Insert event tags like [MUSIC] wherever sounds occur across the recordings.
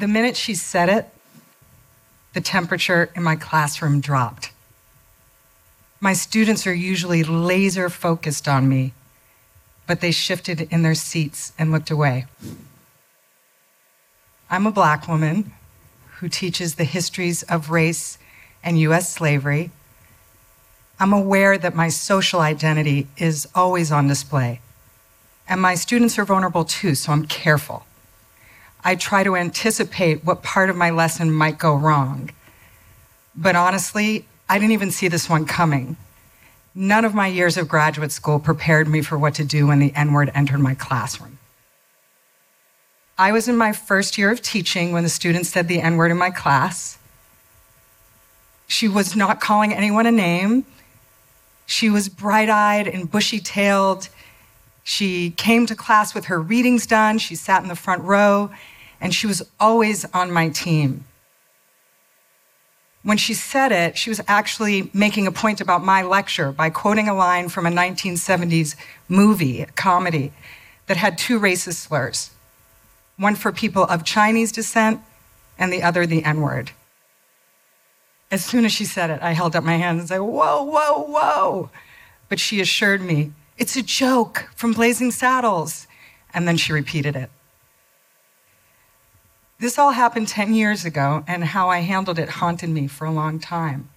The minute she said it, the temperature in my classroom dropped. My students are usually laser focused on me, but they shifted in their seats and looked away. I'm a black woman who teaches the histories of race and US slavery. I'm aware that my social identity is always on display. And my students are vulnerable too, so I'm careful. I try to anticipate what part of my lesson might go wrong. But honestly, I didn't even see this one coming. None of my years of graduate school prepared me for what to do when the N word entered my classroom. I was in my first year of teaching when the student said the N word in my class. She was not calling anyone a name. She was bright eyed and bushy tailed. She came to class with her readings done. She sat in the front row, and she was always on my team. When she said it, she was actually making a point about my lecture by quoting a line from a 1970s movie, a comedy, that had two racist slurs one for people of Chinese descent, and the other the N word. As soon as she said it, I held up my hands and said, Whoa, whoa, whoa. But she assured me, It's a joke from Blazing Saddles. And then she repeated it. This all happened 10 years ago, and how I handled it haunted me for a long time.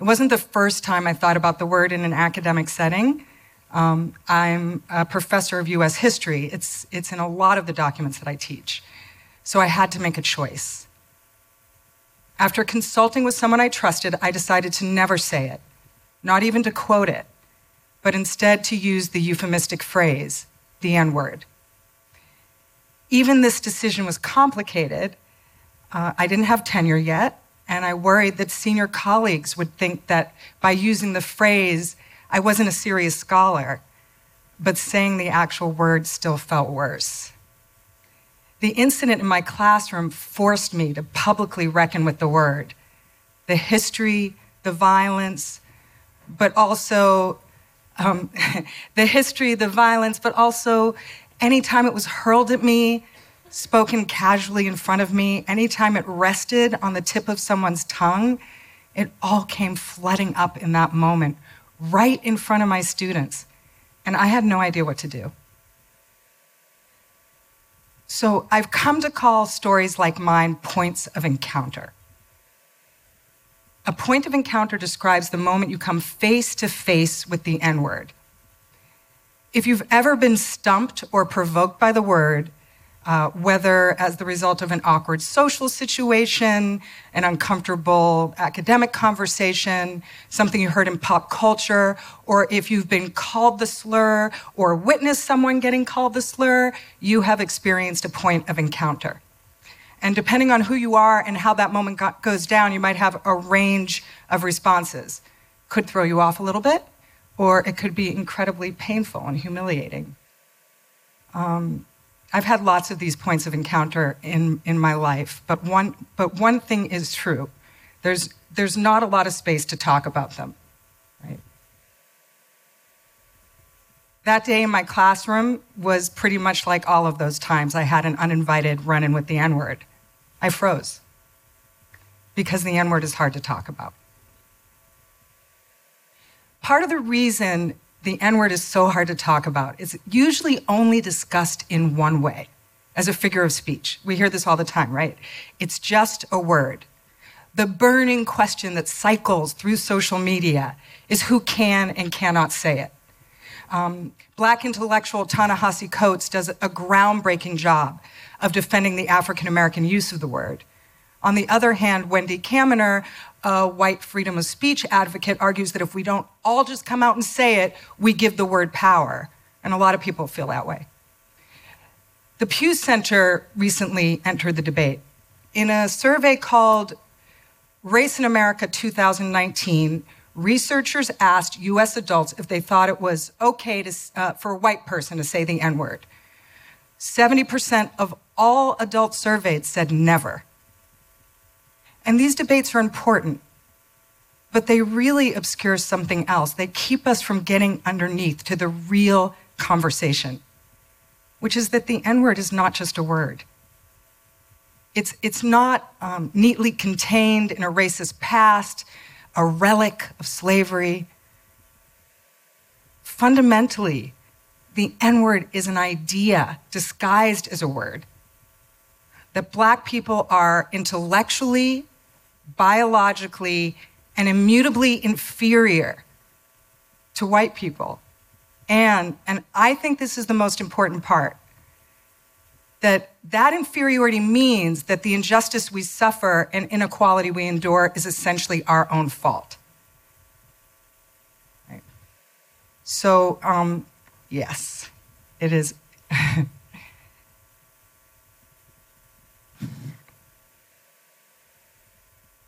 It wasn't the first time I thought about the word in an academic setting. Um, I'm a professor of US history, it's, it's in a lot of the documents that I teach. So I had to make a choice. After consulting with someone I trusted, I decided to never say it, not even to quote it, but instead to use the euphemistic phrase, the N word even this decision was complicated. Uh, I didn't have tenure yet, and I worried that senior colleagues would think that by using the phrase, I wasn't a serious scholar, but saying the actual word still felt worse. The incident in my classroom forced me to publicly reckon with the word, the history, the violence, but also um, [LAUGHS] the history, the violence, but also Anytime it was hurled at me, spoken casually in front of me, anytime it rested on the tip of someone's tongue, it all came flooding up in that moment, right in front of my students. And I had no idea what to do. So I've come to call stories like mine points of encounter. A point of encounter describes the moment you come face to face with the N word. If you've ever been stumped or provoked by the word, uh, whether as the result of an awkward social situation, an uncomfortable academic conversation, something you heard in pop culture, or if you've been called the slur or witnessed someone getting called the slur, you have experienced a point of encounter. And depending on who you are and how that moment got, goes down, you might have a range of responses. Could throw you off a little bit, or it could be incredibly painful and humiliating. Um, I've had lots of these points of encounter in, in my life, but one, but one thing is true. There's, there's not a lot of space to talk about them. That day in my classroom was pretty much like all of those times I had an uninvited run in with the N word. I froze because the N word is hard to talk about. Part of the reason the N word is so hard to talk about is usually only discussed in one way, as a figure of speech. We hear this all the time, right? It's just a word. The burning question that cycles through social media is who can and cannot say it. Um, Black intellectual Ta-Nehisi Coates does a groundbreaking job of defending the African American use of the word. On the other hand, Wendy Kaminer, a white freedom of speech advocate, argues that if we don't all just come out and say it, we give the word power. And a lot of people feel that way. The Pew Center recently entered the debate. In a survey called Race in America 2019, researchers asked US adults if they thought it was okay to, uh, for a white person to say the N word. 70% of all adults surveyed said never. And these debates are important, but they really obscure something else. They keep us from getting underneath to the real conversation, which is that the N word is not just a word. It's, it's not um, neatly contained in a racist past, a relic of slavery. Fundamentally, the N word is an idea disguised as a word. That black people are intellectually, biologically, and immutably inferior to white people. And, and I think this is the most important part that that inferiority means that the injustice we suffer and inequality we endure is essentially our own fault. Right? So, um, yes, it is. [LAUGHS]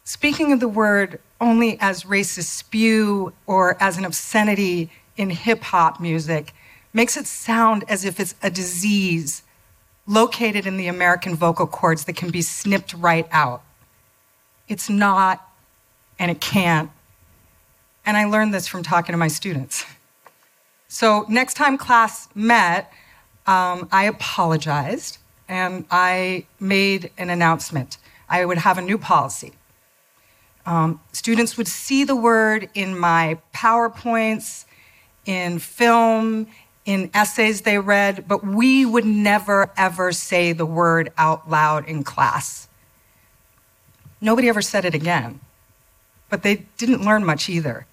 Speaking of the word only as racist spew or as an obscenity in hip hop music makes it sound as if it's a disease located in the American vocal cords that can be snipped right out. It's not, and it can't. And I learned this from talking to my students. So, next time class met, um, I apologized and I made an announcement. I would have a new policy. Um, students would see the word in my PowerPoints, in film, in essays they read, but we would never, ever say the word out loud in class. Nobody ever said it again, but they didn't learn much either.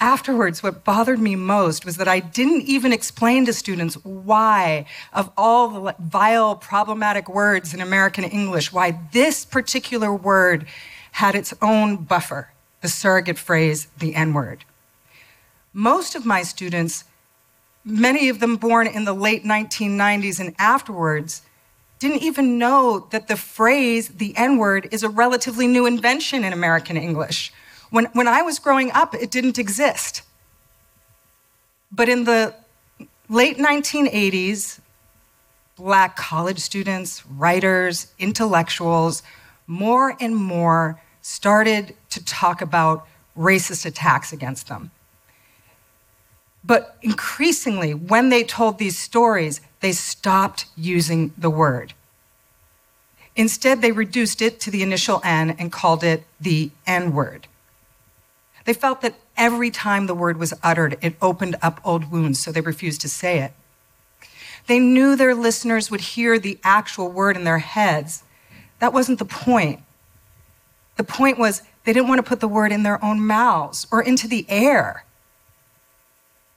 Afterwards, what bothered me most was that I didn't even explain to students why, of all the vile, problematic words in American English, why this particular word had its own buffer, the surrogate phrase, the N word. Most of my students, many of them born in the late 1990s and afterwards, didn't even know that the phrase, the N word, is a relatively new invention in American English. When, when I was growing up, it didn't exist. But in the late 1980s, Black college students, writers, intellectuals, more and more started to talk about racist attacks against them. But increasingly, when they told these stories, they stopped using the word. Instead, they reduced it to the initial N and called it the N word. They felt that every time the word was uttered, it opened up old wounds, so they refused to say it. They knew their listeners would hear the actual word in their heads. That wasn't the point. The point was they didn't want to put the word in their own mouths or into the air.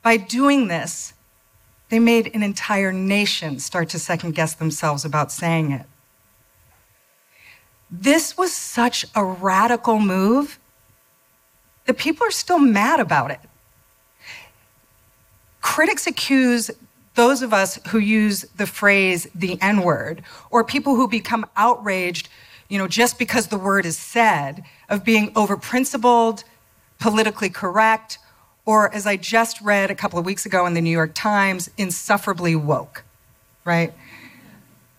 By doing this, they made an entire nation start to second guess themselves about saying it. This was such a radical move that people are still mad about it. Critics accuse those of us who use the phrase the N word, or people who become outraged, you know, just because the word is said, of being overprincipled, politically correct, or as I just read a couple of weeks ago in the New York Times, insufferably woke, right?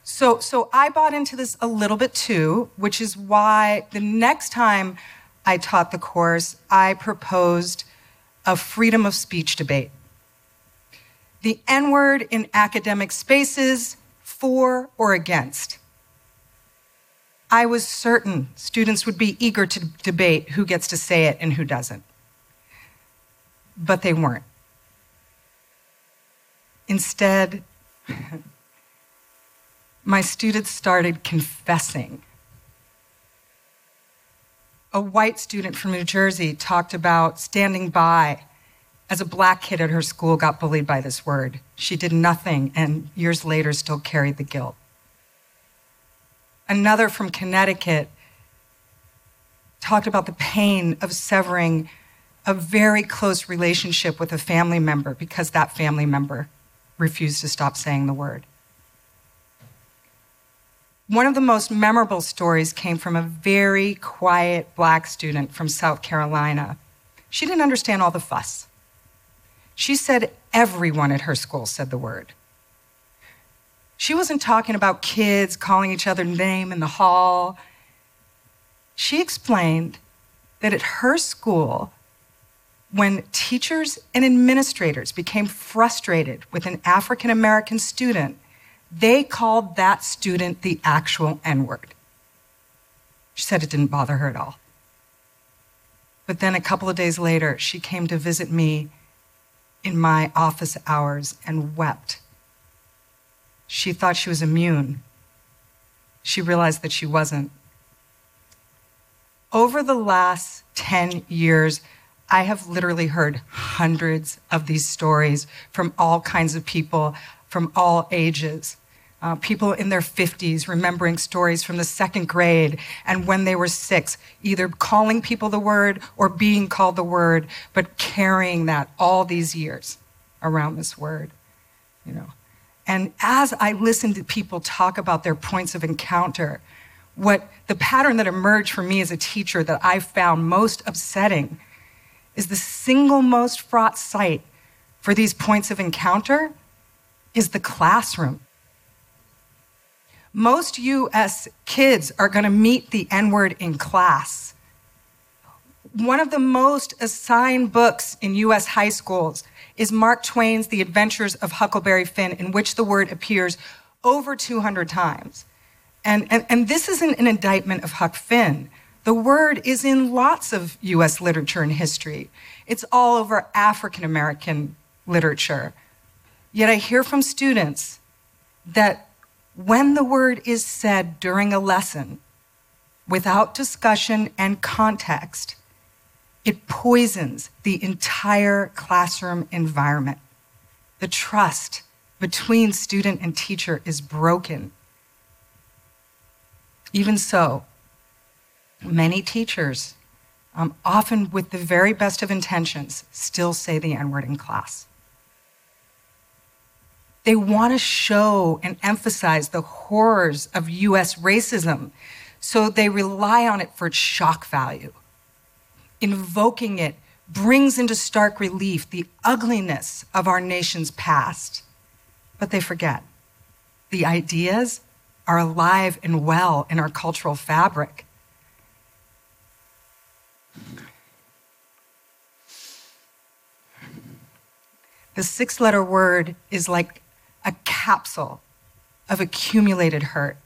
So, so I bought into this a little bit too, which is why the next time I taught the course, I proposed a freedom of speech debate. The N word in academic spaces, for or against. I was certain students would be eager to debate who gets to say it and who doesn't but they weren't. Instead, [LAUGHS] my students started confessing. A white student from New Jersey talked about standing by as a black kid at her school got bullied by this word. She did nothing and years later still carried the guilt. Another from Connecticut talked about the pain of severing a very close relationship with a family member because that family member refused to stop saying the word. One of the most memorable stories came from a very quiet black student from South Carolina. She didn't understand all the fuss. She said everyone at her school said the word. She wasn't talking about kids calling each other name in the hall. She explained that at her school, when teachers and administrators became frustrated with an African American student they called that student the actual N word. She said it didn't bother her at all. But then a couple of days later, she came to visit me in my office hours and wept. She thought she was immune. She realized that she wasn't. Over the last 10 years, I have literally heard hundreds of these stories from all kinds of people from all ages. Uh, people in their 50s remembering stories from the second grade and when they were six, either calling people the word or being called the word, but carrying that all these years around this word, you know. And as I listened to people talk about their points of encounter, what the pattern that emerged for me as a teacher that I found most upsetting is the single most fraught site for these points of encounter is the classroom. Most US kids are going to meet the N word in class. One of the most assigned books in US high schools is Mark Twain's The Adventures of Huckleberry Finn, in which the word appears over 200 times. And, and, and this isn't an indictment of Huck Finn. The word is in lots of US literature and history. It's all over African American literature. Yet I hear from students that when the word is said during a lesson, without discussion and context, it poisons the entire classroom environment. The trust between student and teacher is broken. Even so, many teachers, um, often with the very best of intentions, still say the N word in class. They want to show and emphasize the horrors of US racism, so they rely on it for its shock value. Invoking it brings into stark relief the ugliness of our nation's past. But they forget the ideas are alive and well in our cultural fabric. The six letter word is like a capsule of accumulated hurt.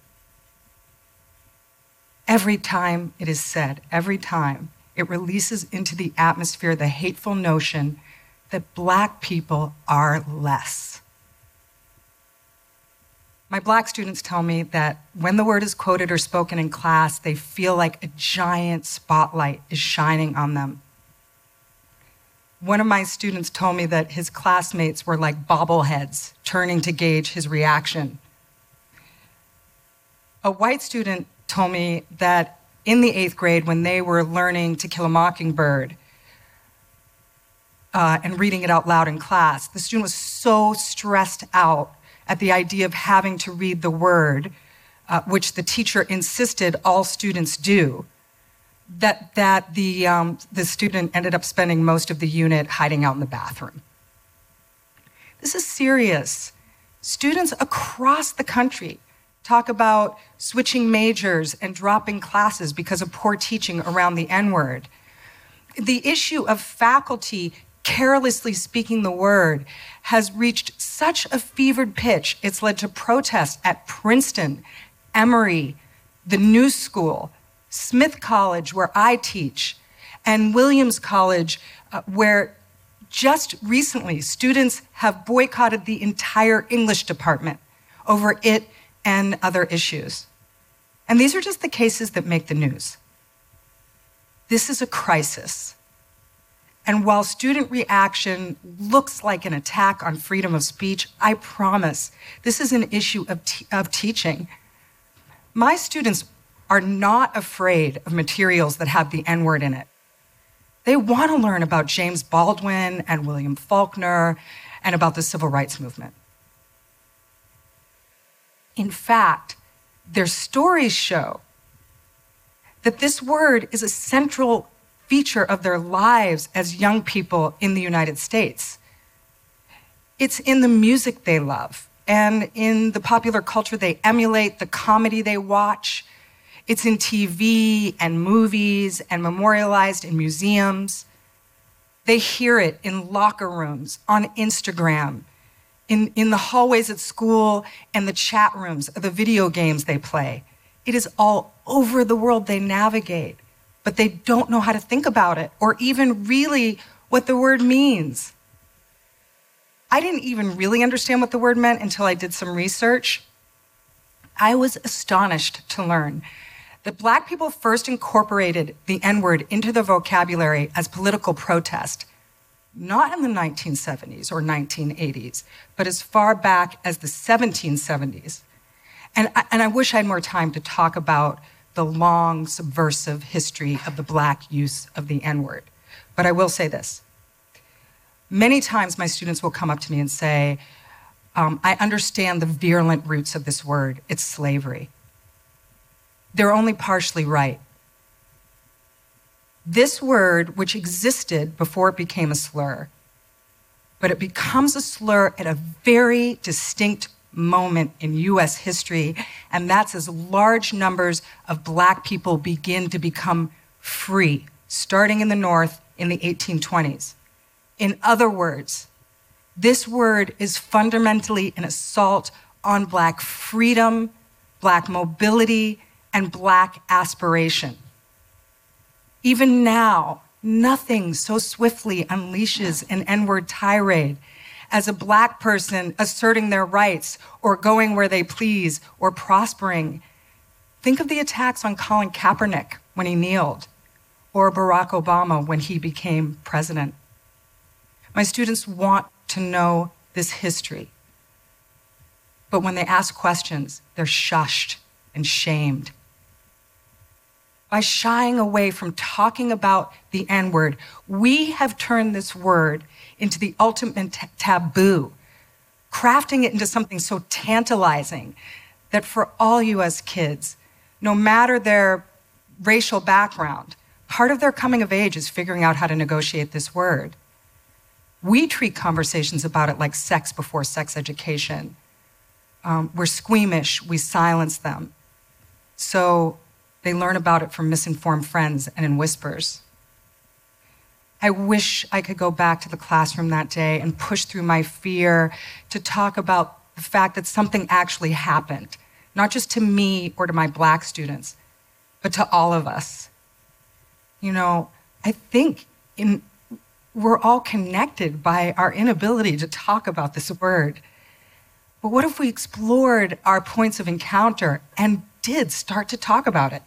Every time it is said, every time it releases into the atmosphere the hateful notion that black people are less. My black students tell me that when the word is quoted or spoken in class, they feel like a giant spotlight is shining on them. One of my students told me that his classmates were like bobbleheads, turning to gauge his reaction. A white student told me that in the eighth grade, when they were learning To Kill a Mockingbird uh, and reading it out loud in class, the student was so stressed out at the idea of having to read the word, uh, which the teacher insisted all students do, that, that the, um, the student ended up spending most of the unit hiding out in the bathroom. This is serious. Students across the country talk about switching majors and dropping classes because of poor teaching around the N word. The issue of faculty carelessly speaking the word has reached such a fevered pitch, it's led to protests at Princeton, Emory, the New School, Smith College, where I teach, and Williams College, uh, where just recently students have boycotted the entire English department over it and other issues. And these are just the cases that make the news. This is a crisis. And while student reaction looks like an attack on freedom of speech, I promise this is an issue of, of teaching. My students are not afraid of materials that have the N word in it. They want to learn about James Baldwin and William Faulkner and about the civil rights movement. In fact, their stories show that this word is a central feature of their lives as young people in the United States. It's in the music they love and in the popular culture they emulate, the comedy they watch. It's in TV and movies and memorialized in museums. They hear it in locker rooms, on Instagram, in, in the hallways at school and the chat rooms, the video games they play. It is all over the world they navigate, but they don't know how to think about it or even really what the word means. I didn't even really understand what the word meant until I did some research. I was astonished to learn that Black people first incorporated the N word into their vocabulary as political protest, not in the 1970s or 1980s, but as far back as the 1770s. And I, and I wish I had more time to talk about the long subversive history of the Black use of the N word. But I will say this Many times my students will come up to me and say, um, I understand the virulent roots of this word. It's slavery. They're only partially right. This word, which existed before it became a slur, but it becomes a slur at a very distinct moment in US history, and that's as large numbers of black people begin to become free, starting in the North in the 1820s. In other words, this word is fundamentally an assault on Black freedom, Black mobility, and Black aspiration. Even now, nothing so swiftly unleashes an N word tirade as a Black person asserting their rights or going where they please or prospering. Think of the attacks on Colin Kaepernick when he kneeled, or Barack Obama when he became president. My students want to know this history. But when they ask questions, they're shushed and shamed. By shying away from talking about the N word, we have turned this word into the ultimate t- taboo, crafting it into something so tantalizing that for all US kids, no matter their racial background, part of their coming of age is figuring out how to negotiate this word. We treat conversations about it like sex before sex education. Um, we're squeamish, we silence them. So they learn about it from misinformed friends and in whispers. I wish I could go back to the classroom that day and push through my fear to talk about the fact that something actually happened, not just to me or to my black students, but to all of us. You know, I think in we're all connected by our inability to talk about this word. But what if we explored our points of encounter and did start to talk about it?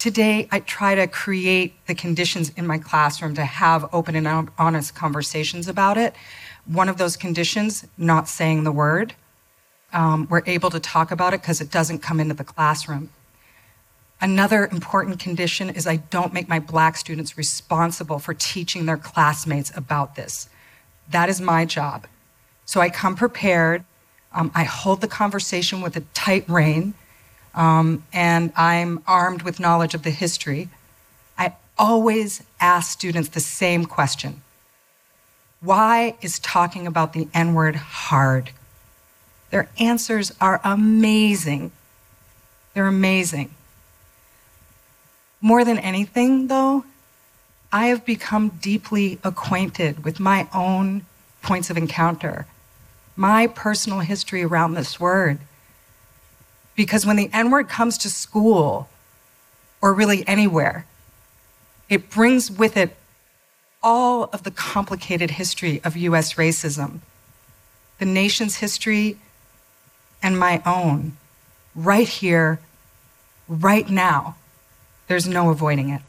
Today, I try to create the conditions in my classroom to have open and honest conversations about it. One of those conditions, not saying the word. Um, we're able to talk about it because it doesn't come into the classroom. Another important condition is I don't make my black students responsible for teaching their classmates about this. That is my job. So I come prepared. Um, I hold the conversation with a tight rein, um, and I'm armed with knowledge of the history. I always ask students the same question Why is talking about the N word hard? Their answers are amazing. They're amazing. More than anything, though, I have become deeply acquainted with my own points of encounter, my personal history around this word. Because when the N word comes to school, or really anywhere, it brings with it all of the complicated history of US racism, the nation's history, and my own, right here, right now. There's no avoiding it.